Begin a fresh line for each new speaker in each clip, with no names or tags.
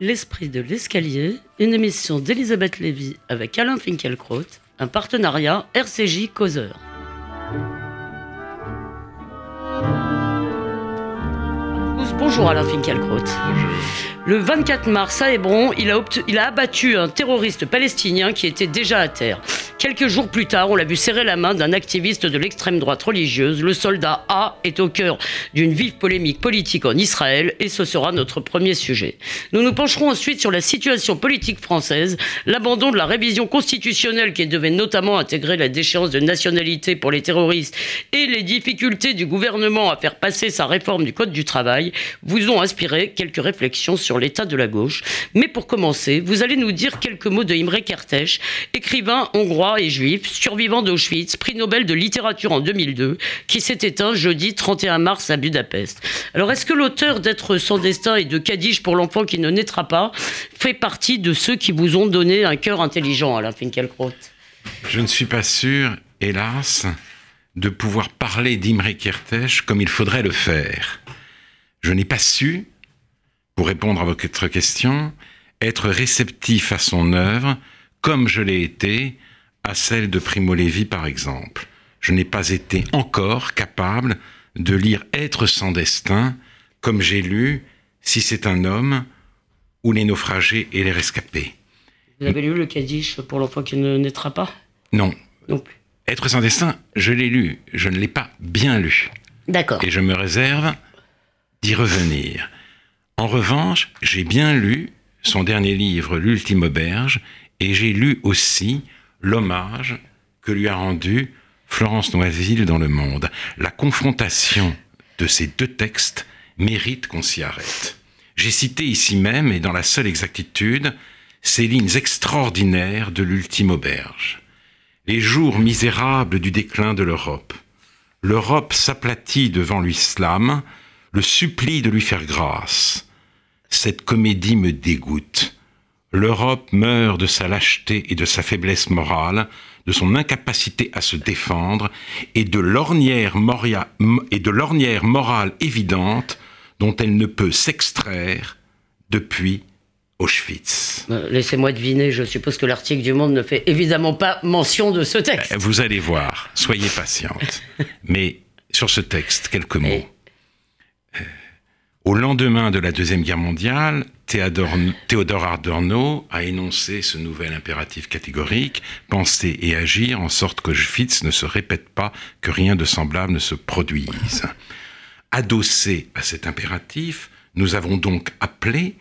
L'esprit de l'escalier, une émission d'Elisabeth Lévy avec Alain Finkielkraut, un partenariat RCJ Causeur. Bonjour Alain Finkielkraut. Le 24 mars à Hébron, il a, il a abattu un terroriste palestinien qui était déjà à terre. Quelques jours plus tard, on l'a vu serrer la main d'un activiste de l'extrême droite religieuse. Le soldat A est au cœur d'une vive polémique politique en Israël et ce sera notre premier sujet. Nous nous pencherons ensuite sur la situation politique française, l'abandon de la révision constitutionnelle qui devait notamment intégrer la déchéance de nationalité pour les terroristes et les difficultés du gouvernement à faire passer sa réforme du Code du travail vous ont inspiré quelques réflexions sur l'état de la gauche. Mais pour commencer, vous allez nous dire quelques mots de Imre Kertész, écrivain hongrois et juif, survivant d'Auschwitz, prix Nobel de littérature en 2002, qui s'est éteint jeudi 31 mars à Budapest. Alors, est-ce que l'auteur d'être sans destin et de Kaddish pour l'enfant qui ne naîtra pas fait partie de ceux qui vous ont donné un cœur intelligent, Alain Finkielkraut?
Je ne suis pas sûr, hélas, de pouvoir parler d'Imre Kertész comme il faudrait le faire. Je n'ai pas su, pour répondre à votre question, être réceptif à son œuvre comme je l'ai été à celle de Primo Levi, par exemple. Je n'ai pas été encore capable de lire Être sans destin comme j'ai lu Si c'est un homme ou Les naufragés et les rescapés.
Vous avez lu le Kaddish pour l'enfant qui ne naîtra pas?
Non. Non plus. Être sans destin, je l'ai lu, je ne l'ai pas bien lu.
D'accord.
Et je me réserve d'y revenir. En revanche, j'ai bien lu son dernier livre, L'ultime auberge, et j'ai lu aussi l'hommage que lui a rendu Florence Noisille dans Le Monde. La confrontation de ces deux textes mérite qu'on s'y arrête. J'ai cité ici même, et dans la seule exactitude, ces lignes extraordinaires de l'ultime auberge. Les jours misérables du déclin de l'Europe. L'Europe s'aplatit devant l'islam, le supplie de lui faire grâce. Cette comédie me dégoûte. L'Europe meurt de sa lâcheté et de sa faiblesse morale, de son incapacité à se défendre et de l'ornière morale évidente dont elle ne peut s'extraire depuis Auschwitz.
Euh, laissez-moi deviner, je suppose que l'article du Monde ne fait évidemment pas mention de ce texte.
Euh, vous allez voir, soyez patiente. Mais sur ce texte, quelques mots. Euh, au lendemain de la Deuxième Guerre mondiale, Théodore Adorno a énoncé ce nouvel impératif catégorique, penser et agir en sorte que Auschwitz ne se répète pas, que rien de semblable ne se produise. Adossé à cet impératif, nous avons donc appelé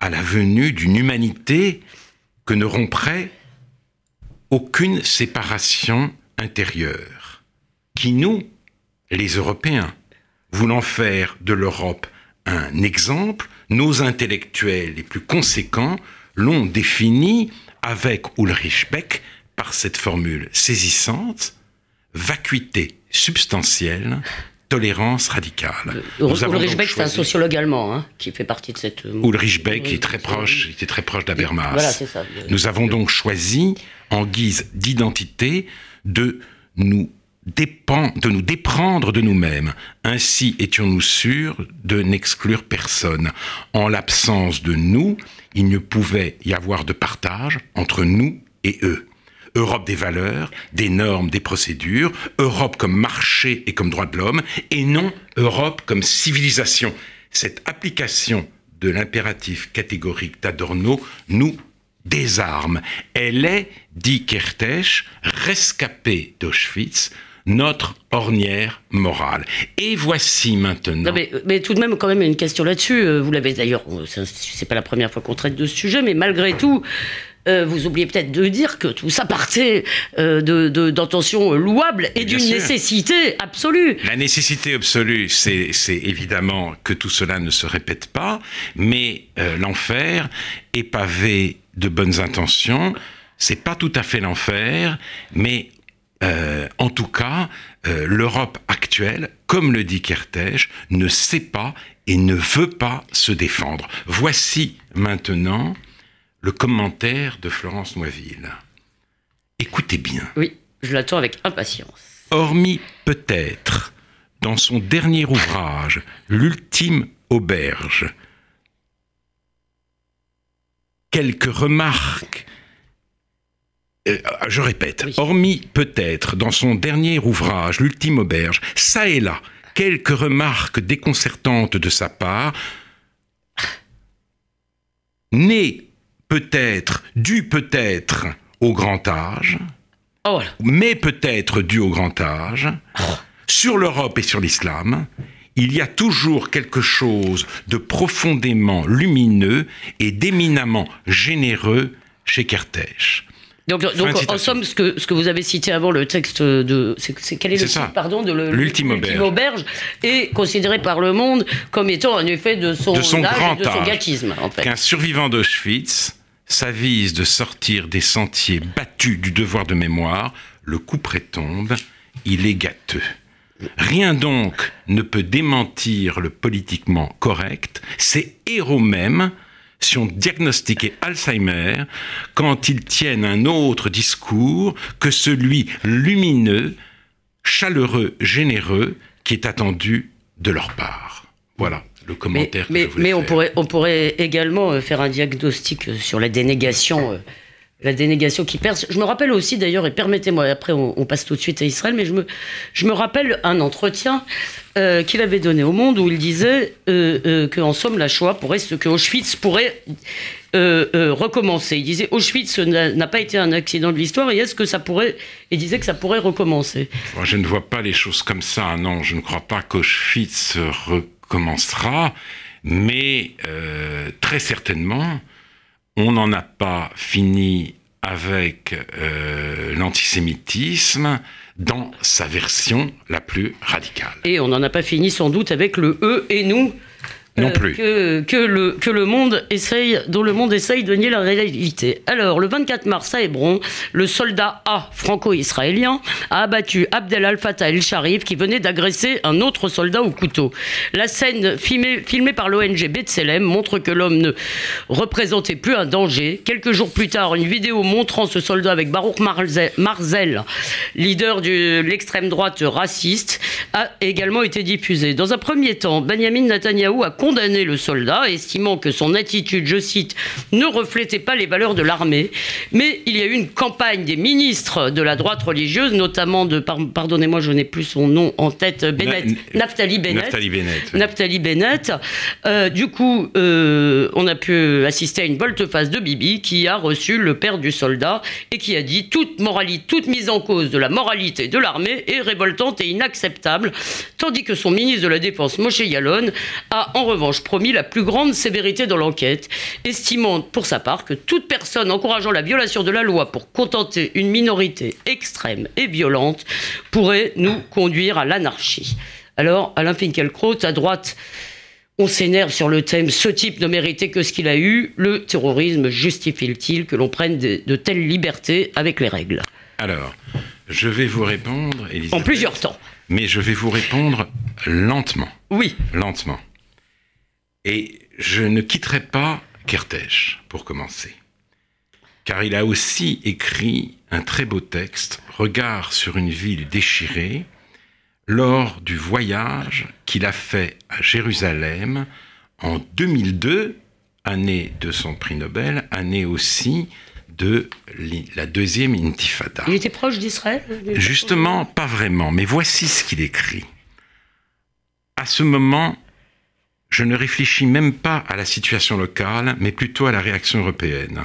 à la venue d'une humanité que ne romprait aucune séparation intérieure, qui nous, les Européens, voulant faire de l'Europe un exemple, nos intellectuels les plus conséquents l'ont défini avec Ulrich Beck par cette formule saisissante vacuité substantielle, tolérance radicale.
Euh, Ulrich Beck, c'est un sociologue allemand hein, qui fait partie de cette.
Euh, Ulrich Beck est très proche, était très proche d'Habermas. Voilà, ça. Nous avons donc choisi, en guise d'identité, de nous dépend de nous déprendre de nous-mêmes. Ainsi étions-nous sûrs de n'exclure personne. En l'absence de nous, il ne pouvait y avoir de partage entre nous et eux. Europe des valeurs, des normes, des procédures, Europe comme marché et comme droit de l'homme, et non Europe comme civilisation. Cette application de l'impératif catégorique d'Adorno nous désarme. Elle est, dit Kertész, rescapée d'Auschwitz, notre ornière morale. Et voici maintenant.
mais, tout de même, quand même, une question là-dessus. Euh, vous l'avez d'ailleurs, euh, c'est pas la première fois qu'on traite de ce sujet, mais malgré tout. Euh, vous oubliez peut-être de dire que tout ça partait d'intentions louables et d'une nécessité absolue.
La nécessité absolue, c'est évidemment que tout cela ne se répète pas, mais l'enfer est pavé de bonnes intentions. C'est pas tout à fait l'enfer, mais euh, en tout cas, euh, l'Europe actuelle, comme le dit Kertész, ne sait pas et ne veut pas se défendre. Voici maintenant le commentaire de Florence Noiville. Écoutez bien.
Oui, je l'attends avec impatience.
Hormis peut-être dans son dernier ouvrage, L'ultime auberge, quelques remarques je répète, hormis peut-être dans son dernier ouvrage, L'ultime auberge, ça et là, quelques remarques déconcertantes de sa part, nées peut-être, dues peut-être au grand âge, oh, mais peut-être dues au grand âge, sur l'Europe et sur l'islam, il y a toujours quelque chose de profondément lumineux et d'éminemment généreux chez Kertész.
Donc, donc en somme, ce que, ce que vous avez cité avant, le texte de. C'est, quel est, le titre, pardon, de
l'ultime auberge.
auberge. est considéré par le monde comme étant un effet de son,
de son grand
de son gâtisme. En fait.
Qu'un survivant d'Auschwitz s'avise de sortir des sentiers battus du devoir de mémoire, le coup prétombe, il est gâteux. Rien donc ne peut démentir le politiquement correct, ces héros mêmes si on diagnostiquait Alzheimer quand ils tiennent un autre discours que celui lumineux, chaleureux, généreux qui est attendu de leur part. Voilà le commentaire
mais,
que je
Mais,
on,
pourrait, on pourrait également euh, faire un diagnostic euh, sur la dénégation euh, la dénégation qui perce. Je me rappelle aussi d'ailleurs, et permettez-moi, après on, passe tout de suite à Israël, mais je me, je me rappelle un entretien euh, qu'il avait donné au Monde où il disait euh, euh, qu'en somme la Shoah pourrait, que Auschwitz pourrait recommencer. Il disait Auschwitz n'a pas été un accident de l'histoire et est-ce que ça pourrait, il disait que ça pourrait recommencer.
Moi, je ne vois pas les choses comme ça. Non, je ne crois pas qu'Auschwitz recommencera, mais très certainement on n'en a pas fini avec euh, l'antisémitisme dans sa version la plus radicale.
Et on n'en a pas fini sans doute avec le eux et nous
non euh, plus.
que, que, le, que le monde essaye, dont le monde essaye de nier la réalité. Alors, le 24 mars à Hébron, le soldat A, franco-israélien, a abattu Abdel Al-Fattah el-Sharif qui venait d'agresser un autre soldat au couteau. La scène filmée, filmée par l'ONG B'Tselem montre que l'homme ne représentait plus un danger. Quelques jours plus tard, une vidéo montrant ce soldat avec Baruch Marzel, leader de l'extrême droite raciste, a également été diffusée. Dans un premier temps, Benjamin Netanyahu a condamné le soldat, estimant que son attitude, je cite, ne reflétait pas les valeurs de l'armée. Mais il y a eu une campagne des ministres de la droite religieuse, notamment de, pardonnez-moi, je n'ai plus son nom en tête, Bennett, Naftali Bennett.
Naftali
Bennett. Euh, du coup, euh, on a pu assister à une volte-face de Bibi qui a reçu le père du soldat et qui a dit toute moralité, toute mise en cause de la moralité de l'armée est révoltante et inacceptable, tandis que son ministre de la Défense, Moshe Yalon, a en revanche revanche promis la plus grande sévérité dans l'enquête, estimant pour sa part que toute personne encourageant la violation de la loi pour contenter une minorité extrême et violente pourrait nous conduire à l'anarchie. Alors, Alain Finkielkraut, à droite, on s'énerve sur le thème ce type ne méritait que ce qu'il a eu. Le terrorisme justifie-t-il que l'on prenne de, telles libertés avec les règles?
Alors, je vais vous répondre, Elisabeth,
En plusieurs temps.
Mais je vais vous répondre lentement.
Oui.
Lentement. Et je ne quitterai pas Kertész pour commencer. Car il a aussi écrit un très beau texte, Regard sur une ville déchirée, lors du voyage qu'il a fait à Jérusalem en 2002, année de son prix Nobel, année aussi de la deuxième intifada.
Il était proche d'Israël
Justement, pas vraiment, mais voici ce qu'il écrit. À ce moment, je ne réfléchis même pas à la situation locale, mais plutôt à la réaction européenne.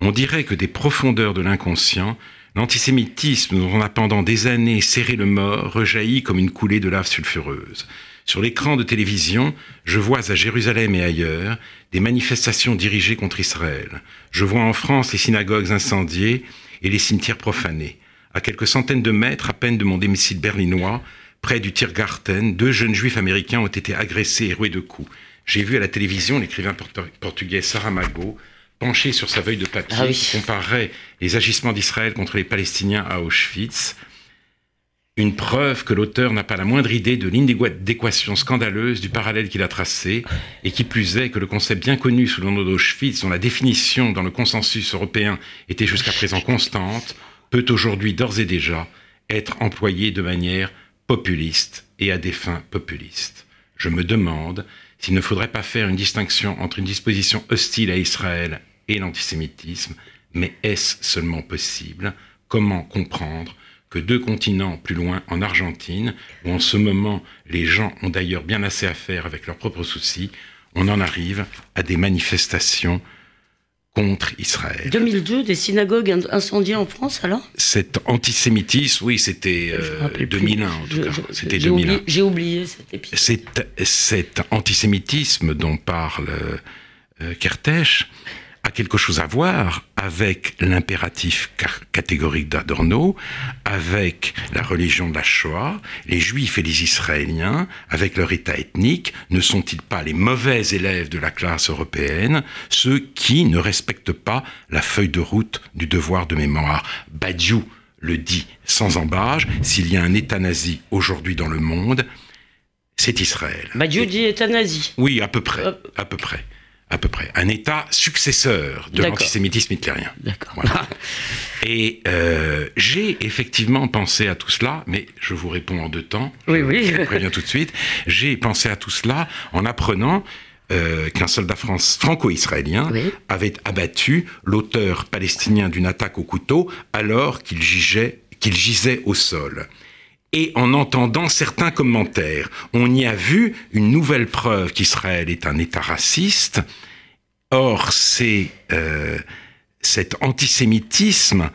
On dirait que des profondeurs de l'inconscient, l'antisémitisme dont on a pendant des années serré le mort rejaillit comme une coulée de lave sulfureuse. Sur l'écran de télévision, je vois à Jérusalem et ailleurs des manifestations dirigées contre Israël. Je vois en France les synagogues incendiées et les cimetières profanés. À quelques centaines de mètres à peine de mon domicile berlinois, Près du Tiergarten, deux jeunes juifs américains ont été agressés et roués de coups. J'ai vu à la télévision l'écrivain portugais Saramago penché sur sa feuille de papier ah qui comparait les agissements d'Israël contre les Palestiniens à Auschwitz. Une preuve que l'auteur n'a pas la moindre idée de l'inadéquation scandaleuse du parallèle qu'il a tracé, et qui plus est que le concept bien connu sous le nom d'Auschwitz, dont la définition dans le consensus européen était jusqu'à présent constante, peut aujourd'hui d'ores et déjà être employé de manière populiste et à des fins populistes. Je me demande s'il ne faudrait pas faire une distinction entre une disposition hostile à Israël et l'antisémitisme. Mais est-ce seulement possible? Comment comprendre que deux continents plus loin, en Argentine, où en ce moment les gens ont d'ailleurs bien assez à faire avec leurs propres soucis, on en arrive à des manifestations contre Israël.
2002, des synagogues incendiées en France alors?
Cet antisémitisme, oui, c'était 2001 euh, en tout cas. C'était 2001.
J'ai oublié cet épisode.
Cet antisémitisme dont parle euh, Kertész a quelque chose à voir avec l'impératif catégorique d'Adorno, avec la religion de la Shoah, les Juifs et les Israéliens, avec leur état ethnique, ne sont-ils pas les mauvais élèves de la classe européenne, ceux qui ne respectent pas la feuille de route du devoir de mémoire? Badiou le dit sans embâge, s'il y a un État nazi aujourd'hui dans le monde, c'est Israël.
Badiou dit État nazi.
Oui, à peu près, à peu près à peu près, un État successeur de l'antisémitisme hitlérien.
D'accord.
Et euh, j'ai effectivement pensé à tout cela, mais je vous réponds en deux temps.
Oui, oui.
Je vous préviens tout de suite. J'ai pensé à tout cela en apprenant euh, qu'un soldat franco-israélien avait abattu l'auteur palestinien d'une attaque au couteau alors qu'il qu'il gisait au sol et en entendant certains commentaires. On y a vu une nouvelle preuve qu'Israël est un État raciste. Or, c'est euh, cet antisémitisme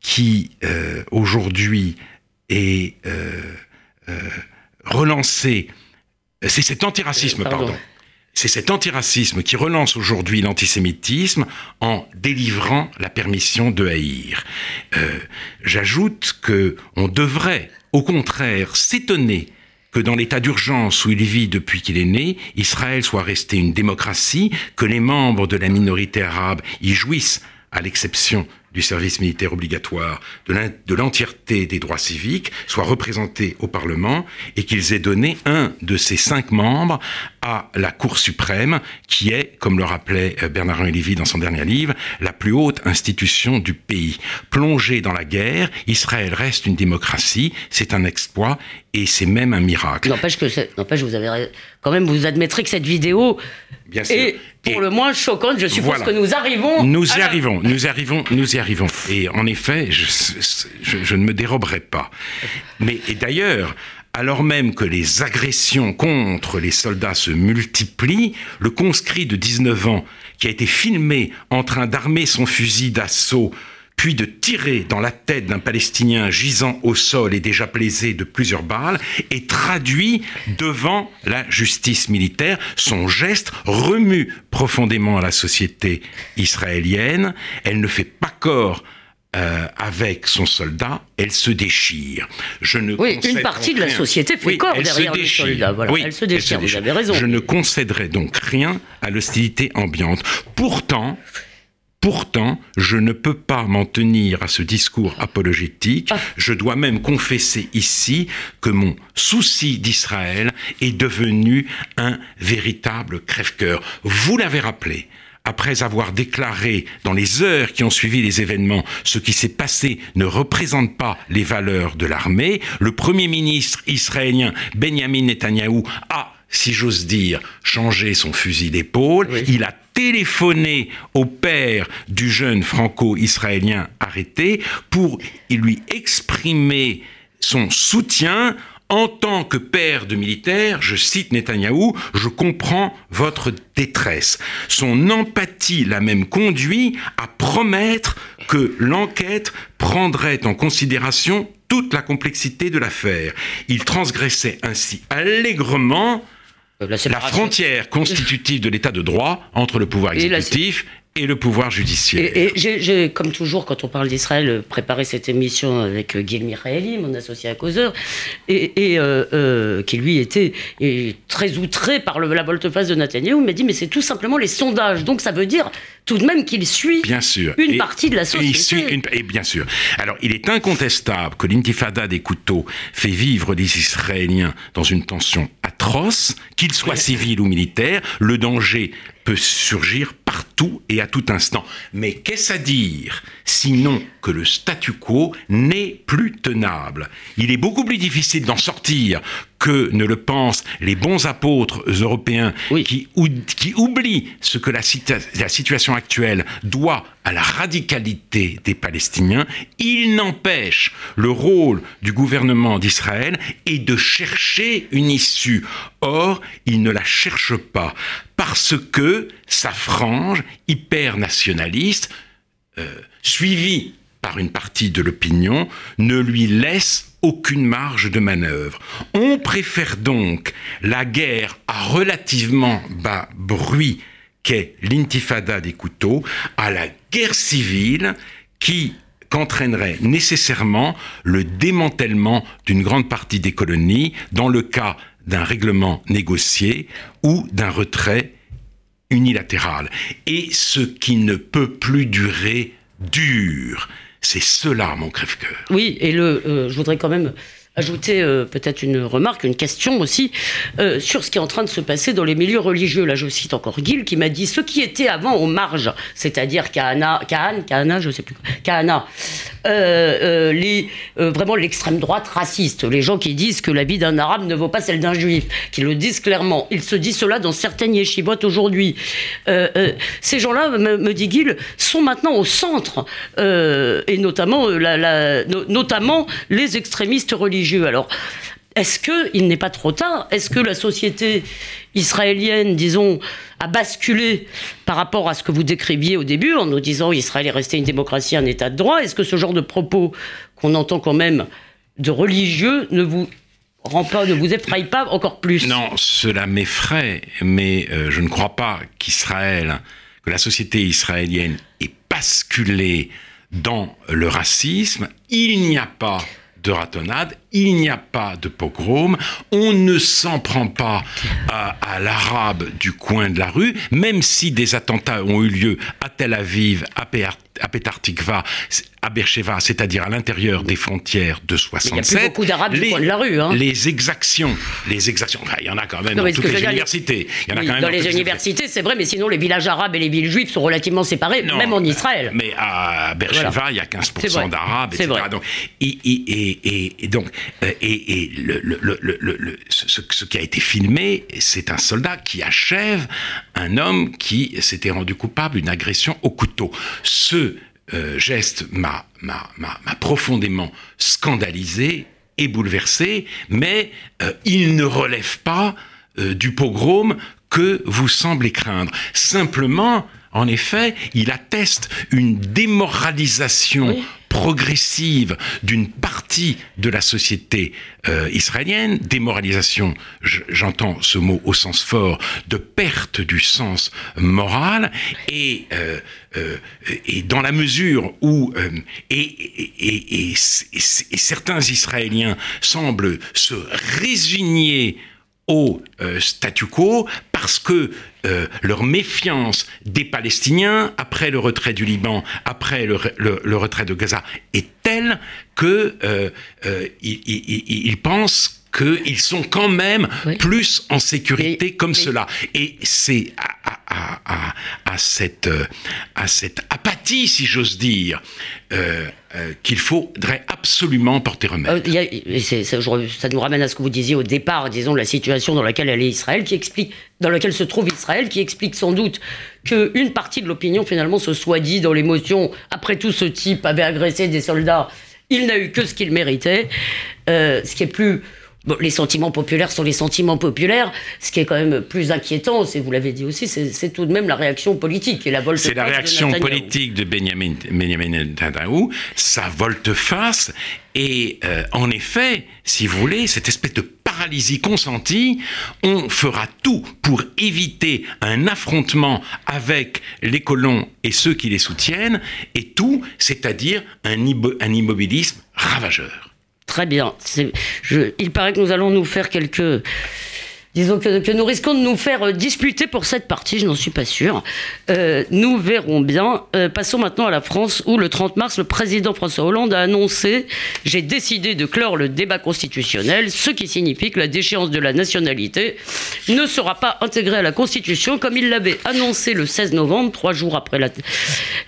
qui, euh, aujourd'hui, est euh, relancé. C'est cet antiracisme, pardon. C'est cet antiracisme qui relance aujourd'hui l'antisémitisme en délivrant la permission de haïr. J'ajoute que on devrait au contraire, s'étonner que dans l'état d'urgence où il vit depuis qu'il est né, Israël soit resté une démocratie, que les membres de la minorité arabe y jouissent, à l'exception du service militaire obligatoire, de l'entièreté des droits civiques, soient représentés au Parlement et qu'ils aient donné un de ces cinq membres à la Cour suprême, qui est, comme le rappelait euh, Bernard-Henri Lévy dans son dernier livre, la plus haute institution du pays. Plongé dans la guerre, Israël reste une démocratie, c'est un exploit et c'est même un miracle.
N'empêche que, n'empêche, vous avez quand même, vous admettrez que cette vidéo Bien sûr. est pour le moins choquante. Je suppose que nous arrivons.
Nous y arrivons, nous y arrivons, nous y Et en effet, je, je, ne me déroberai pas. Mais d'ailleurs, alors même que les agressions contre les soldats se multiplient, le conscrit de 19 ans, qui a été filmé en train d'armer son fusil d'assaut, puis de tirer dans la tête d'un Palestinien gisant au sol et déjà plaisé de plusieurs balles, est traduit devant la justice militaire. Son geste remue profondément la société israélienne. Elle ne fait pas corps euh, avec son soldat, elle se déchire.
Je ne oui, une partie de la société fait corps derrière le soldat.
Oui, elle se déchire, vous avez raison. Je ne concéderai donc rien à l'hostilité ambiante. Pourtant, Pourtant, je ne peux pas m'en tenir à ce discours apologétique. Ah. Je dois même confesser ici que mon souci d'Israël est devenu un véritable crève-cœur. Vous l'avez rappelé, après avoir déclaré dans les heures qui ont suivi les événements ce qui s'est passé ne représente pas les valeurs de l'armée, le Premier ministre israélien Benjamin Netanyahou a si j'ose dire, changé son fusil d'épaule. Il a téléphoné au père du jeune franco-israélien arrêté pour lui exprimer son soutien en tant que père de militaire, je cite Netanyahou, je comprends votre détresse. Son empathie l'a même conduit à promettre que l'enquête prendrait en considération toute la complexité de l'affaire. Il transgressait ainsi allègrement la, frontière constitutive de l'état de droit entre le pouvoir exécutif et le pouvoir judiciaire.
Et, j'ai, comme toujours, quand on parle d'Israël, préparé cette émission avec euh, Guy Michaeli, mon associé à causeur, et, euh, euh, qui lui était très outré par le, la volte-face de Netanyahu, m'a dit mais c'est tout simplement les sondages. Donc ça veut dire tout de même qu'il suit
bien sûr.
une partie de la société.
et bien sûr. Alors il est incontestable que l'intifada des couteaux fait vivre les Israéliens dans une tension atroce, qu'ils soient civils ou militaires. Le danger peut surgir partout et à tout instant. Mais qu'est-ce à dire sinon que le statu quo n'est plus tenable? Il est beaucoup plus difficile d'en sortir que ne le pensent les bons apôtres européens qui, qui, oublient ce que la, la situation actuelle doit à la radicalité des Palestiniens, il n'empêche le rôle du gouvernement d'Israël est de chercher une issue. Or, il ne la cherche pas parce que sa frange hyper nationaliste, euh, suivie par une partie de l'opinion, ne lui laisse aucune marge de manœuvre. On préfère donc la guerre à relativement bas bruit qu'est l'intifada des couteaux à la guerre civile qui qu'entraînerait nécessairement le démantèlement d'une grande partie des colonies dans le cas d'un règlement négocié ou d'un retrait unilatéral. Et ce qui ne peut plus durer dure. C'est cela mon crève-cœur.
Oui, et le, euh, je voudrais quand même ajouter euh, peut-être une remarque, une question aussi euh, sur ce qui est en train de se passer dans les milieux religieux. Là, je cite encore Gil qui m'a dit ce qui était avant aux marges, c'est-à-dire Kahana, Kahan, Kahana, je sais plus, Kahana, euh, les, vraiment l'extrême droite raciste, les gens qui disent que la vie d'un arabe ne vaut pas celle d'un juif, qui le disent clairement. Ils se disent cela dans certaines yeshivotes aujourd'hui. ces gens-là, me, dit Gil, sont maintenant au centre, et notamment les extrémistes religieux alors, est-ce qu'il n'est pas trop tard? Est-ce que la société israélienne, disons, a basculé par rapport à ce que vous décriviez au début en nous disant Israël est resté une démocratie, un état de droit? Est-ce que ce genre de propos qu'on entend quand même de religieux ne vous rend pas, ne vous effraie pas encore plus?
Non, cela m'effraie, mais euh, je ne crois pas qu'Israël, que la société israélienne ait basculé dans le racisme. Il n'y a pas de ratonnade, il n'y a pas de pogrom, on ne s'en prend pas à, l'arabe du coin de la rue, même si des attentats ont eu lieu à Tel Aviv, à, à Petartikva, à Bercheva, c'est-à-dire à, l'intérieur des frontières de 67. il
y a beaucoup d'arabes du coin de la rue. Hein.
Les exactions, les exactions, il y en a quand même dans toutes les universités.
Il y en a quand même dans, les universités, c'est vrai, mais sinon les villages arabes et les villes juives sont relativement séparés, même en Israël.
Mais à Bercheva, il y a 15% d'arabes, etc. Vrai. Donc, et, donc, euh, et, le, ce, ce, qui a été filmé, c'est un soldat qui achève un homme qui s'était rendu coupable d'une agression au couteau. Ce euh, geste m'a profondément scandalisé et bouleversé, mais euh, il ne relève pas euh, du pogrom que vous semblez craindre. Simplement, en effet, il atteste une démoralisation progressive d'une partie de la société euh, israélienne, démoralisation, j'entends ce mot au sens fort, de perte du sens moral, et, euh, euh, dans la mesure où certains Israéliens semblent se résigner au statu quo parce que euh, leur méfiance des Palestiniens après le retrait du Liban, après le, retrait de Gaza est telle qu'ils euh, euh, pensent qu'ils sont quand même plus en sécurité comme cela. Et c'est à, cette, à cette apathie, si j'ose dire, qu'il faudrait absolument porter remède.
ça nous ramène à ce que vous disiez au départ, disons, la situation dans laquelle elle est Israël, qui explique dans laquelle se trouve Israël, qui explique sans doute qu'une partie de l'opinion finalement se soit dit dans l'émotion, après tout ce type avait agressé des soldats, il n'a eu que ce qu'il méritait, euh, ce qui est plus... Bon, les sentiments populaires sont les sentiments populaires. Ce qui est quand même plus inquiétant, c'est vous l'avez dit aussi, c'est tout de même la réaction politique et la volte
C'est la réaction politique de Benjamin, Benjamin Netanyahu, sa volte-face. Et euh, en effet, si vous voulez, cette espèce de paralysie consentie, on fera tout pour éviter un affrontement avec les colons et ceux qui les soutiennent, et tout, c'est-à-dire un, un immobilisme ravageur.
Très bien. il paraît que nous allons nous faire quelques disons que, nous risquons de nous faire euh, disputer pour cette partie, je n'en suis pas sûr. Euh, nous verrons bien. Euh, passons maintenant à la France où le 30 mars, le président François Hollande a annoncé J'ai décidé de clore le débat constitutionnel, ce qui signifie que la déchéance de la nationalité ne sera pas intégrée à la Constitution comme il l'avait annoncé le 16 novembre, trois jours après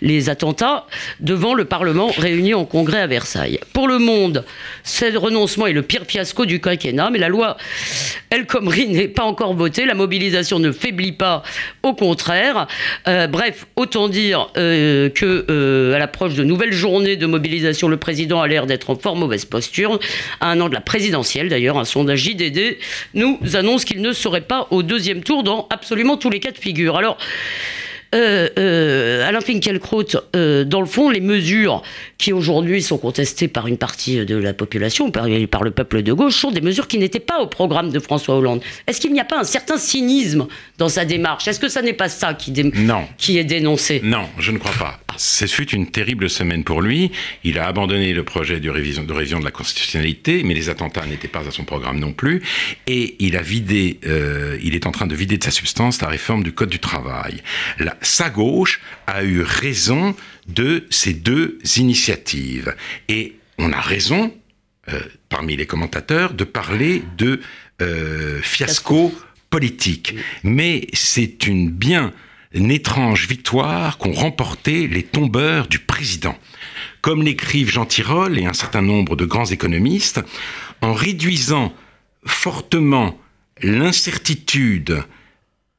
les attentats, devant le Parlement réuni en congrès à Versailles. Pour le monde, ce renoncement est le pire fiasco du quinquennat, mais la loi El Khomri n'est pas encore votée, la mobilisation ne faiblit pas, au contraire. Euh, bref, autant dire euh, euh, l'approche de nouvelles journées de mobilisation, le président a l'air d'être en fort mauvaise posture. À un an de la présidentielle, d'ailleurs, un sondage JDD nous annonce qu'il ne serait pas au deuxième tour dans absolument tous les cas de figure. Alors, euh, euh, Alain Finkielkraut, euh, dans le fond, les mesures qui aujourd'hui sont contestées par une partie de la population, par, par, le peuple de gauche, sont des mesures qui n'étaient pas au programme de François Hollande. Est-ce qu'il n'y a pas un certain cynisme dans sa démarche? Est-ce que ça n'est pas ça qui, qui est dénoncé?
Non, je ne crois pas. Ce fut une terrible semaine pour lui. Il a abandonné le projet de révision de, révision de la constitutionnalité, mais les attentats n'étaient pas à son programme non plus. Et il a vidé, euh, il est en train de vider de sa substance la réforme du Code du travail. La, sa gauche a eu raison de ces deux initiatives. Et on a raison, euh, parmi les commentateurs, de parler de euh, fiasco politique. Mais c'est une bien une étrange victoire qu'ont remporté les tombeurs du président. Comme l'écrivent Jean Tirole et un certain nombre de grands économistes, en réduisant fortement l'incertitude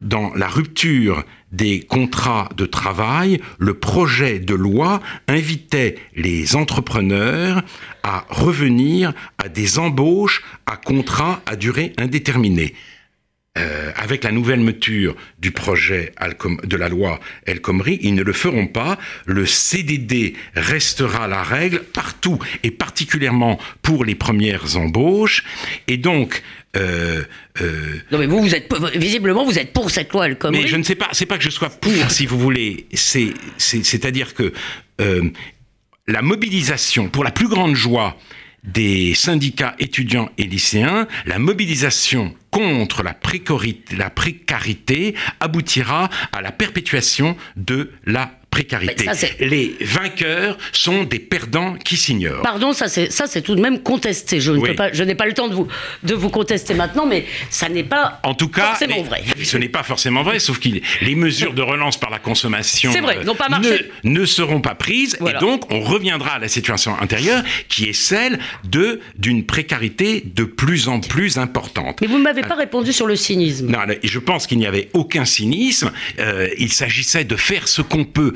dans la rupture des contrats de travail, le projet de loi invitait les entrepreneurs à revenir à des embauches à contrat à durée indéterminée. Euh, avec la nouvelle meuture du projet de la loi El Khomri, ils ne le feront pas. Le CDD restera la règle partout et particulièrement pour les premières embauches. Et donc,
euh, euh, non mais vous, vous êtes visiblement vous êtes pour cette loi El Khomri.
Mais je ne sais pas, c'est pas que je sois pour, si vous voulez. C'est, c'est-à-dire que la mobilisation, pour la plus grande joie des syndicats étudiants et lycéens, la mobilisation contre la précarité, aboutira à la perpétuation de la précarité. les vainqueurs sont des perdants qui s'ignorent.
Pardon, ça c'est ça c'est tout de même contesté. Je n'ai pas le temps de vous de vous contester maintenant, mais ça n'est pas
en tout cas
forcément vrai.
Ce n'est pas forcément vrai, sauf que les mesures de relance par la consommation
vrai, pas
Ne, seront pas prises, et donc on reviendra à la situation intérieure qui est celle de d'une précarité de plus en plus importante.
Mais vous ne m'avez pas répondu sur le cynisme.
Non, je pense qu'il n'y avait aucun cynisme. Euh, il s'agissait de faire ce qu'on peut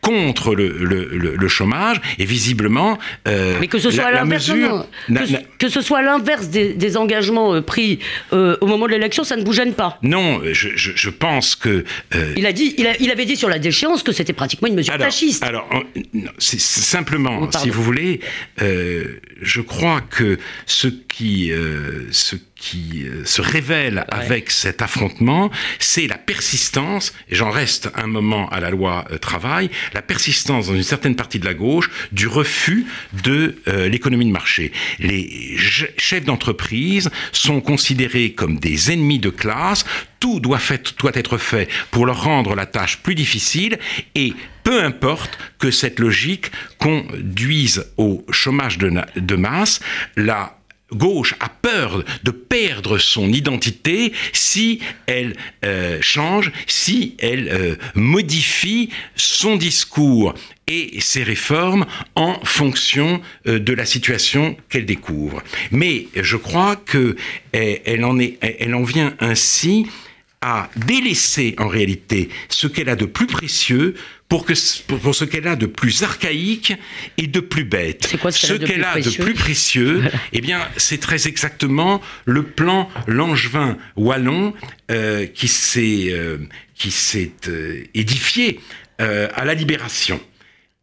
contre le, le, le, chômage et visiblement
euh, mais que ce soit la, mesure que, ce soit l'inverse des, des, engagements euh, pris euh, au moment de l'élection ça ne vous gêne pas.
Non je, je, je pense que
il a dit il, a, il, avait dit sur la déchéance que c'était pratiquement une mesure fasciste.
alors c'est simplement oh, si vous voulez je crois que ce qui ce qui se révèle avec cet affrontement, c'est la persistance, et j'en reste un moment à la loi travail, la persistance dans une certaine partie de la gauche du refus de euh, l'économie de marché. Les chefs d'entreprise sont considérés comme des ennemis de classe, tout doit, être fait pour leur rendre la tâche plus difficile et peu importe que cette logique conduise au chômage de, de masse, la gauche a peur de perdre son identité si elle euh, change, si elle euh, modifie son discours et ses réformes en fonction euh, de la situation qu'elle découvre. Mais je crois que elle en, est, elle en vient ainsi à délaisser en réalité ce qu'elle a de plus précieux pour, que, pour, ce qu'elle a de plus archaïque et de plus bête.
ce
qu'elle a, de plus précieux, eh bien, c'est très exactement le plan Langevin wallon euh, qui s'est euh, qui s'est euh, édifié à la Libération.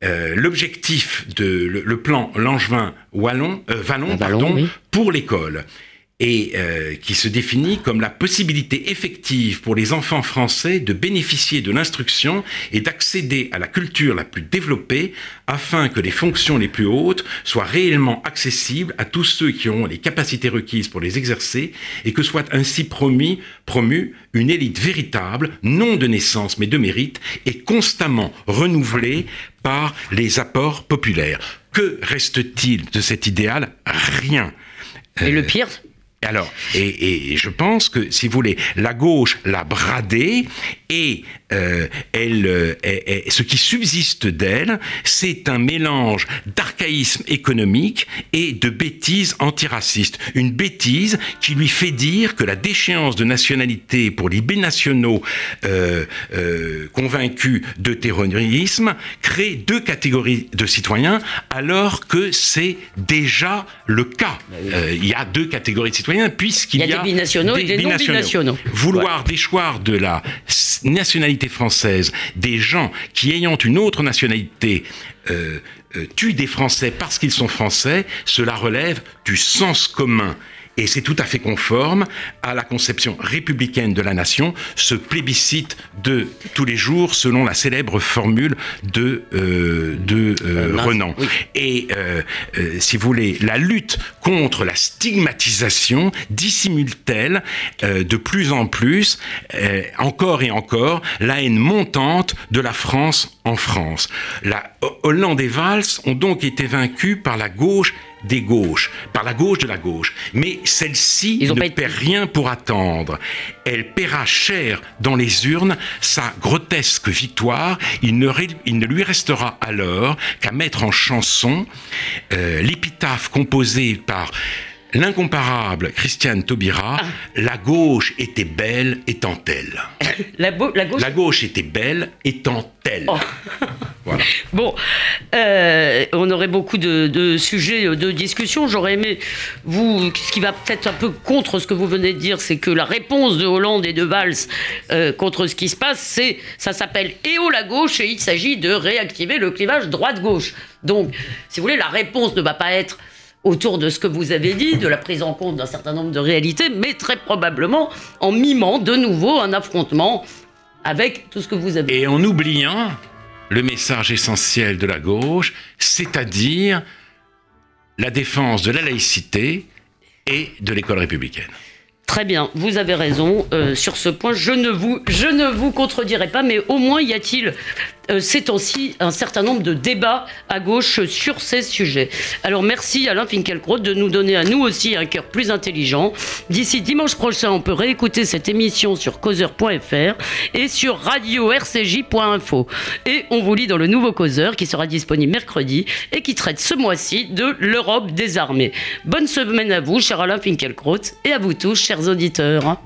L'objectif de le, plan Langevin wallon, Vallon, pardon, pour l'école et euh, qui se définit comme la possibilité effective pour les enfants français de bénéficier de l'instruction et d'accéder à la culture la plus développée afin que les fonctions les plus hautes soient réellement accessibles à tous ceux qui ont les capacités requises pour les exercer et que soit ainsi promis, promue une élite véritable, non de naissance mais de mérite et constamment renouvelée par les apports populaires. Que reste-t-il de cet idéal? Rien.
Et le pire,
alors, et, je pense que, si vous voulez, la gauche l'a bradé et euh, elle, euh, ce qui subsiste d'elle, c'est un mélange d'archaïsme économique et de bêtises antiracistes. Une bêtise qui lui fait dire que la déchéance de nationalité pour les binationaux euh, convaincus de terrorisme crée deux catégories de citoyens, alors que c'est déjà le cas. Bah il y a deux catégories de citoyens puisqu'il y,
a des binationaux et des non-binationaux.
Vouloir déchoir de la nationalité française des gens qui, ayant une autre nationalité, euh, euh, tuent des Français parce qu'ils sont Français, cela relève du sens commun. Et c'est tout à fait conforme à la conception républicaine de la nation, ce plébiscite de tous les jours selon la célèbre formule de, euh, de euh, euh, Renan. Et si vous voulez, la lutte contre la stigmatisation dissimule-t-elle de plus en plus, encore et encore, la haine montante de la France en France. La Hollande et Valls ont donc été vaincus par la gauche des gauches, par la gauche de la gauche. Mais celle-ci ne perd rien pour attendre. Elle paiera cher dans les urnes sa grotesque victoire. Il ne, il ne lui restera alors qu'à mettre en chanson euh, l'épitaphe composée par L'incomparable Christiane Taubira, ah. la gauche était belle étant-elle.
la, gauche...
la, gauche... était belle étant-elle. Oh.
voilà. Bon, euh, on aurait beaucoup de, sujets de discussion. J'aurais aimé, vous, ce qui va peut-être un peu contre ce que vous venez de dire, c'est que la réponse de Hollande et de Valls euh, contre ce qui se passe, c'est ça s'appelle EO la gauche et il s'agit de réactiver le clivage droite-gauche. Donc, si vous voulez, la réponse ne va pas être autour de ce que vous avez dit, de la prise en compte d'un certain nombre de réalités, mais très probablement en mimant de nouveau un affrontement avec tout ce que vous avez
dit. Et en oubliant le message essentiel de la gauche, c'est-à-dire la défense de la laïcité et de l'école républicaine.
Très bien, vous avez raison euh, sur ce point. Je ne vous, je ne vous contredirai pas, mais au moins y a-t-il euh, ces temps-ci un certain nombre de débats à gauche sur ces sujets. Alors merci Alain Finkielkraut de nous donner à nous aussi un cœur plus intelligent. D'ici dimanche prochain, on peut réécouter cette émission sur causeur.fr et sur radio-rcj.info. Et on vous lit dans le nouveau Causeur qui sera disponible mercredi et qui traite ce mois-ci de l'Europe des armées. Bonne semaine à vous, cher Alain Finkielkraut, et à vous tous, chers auditeurs.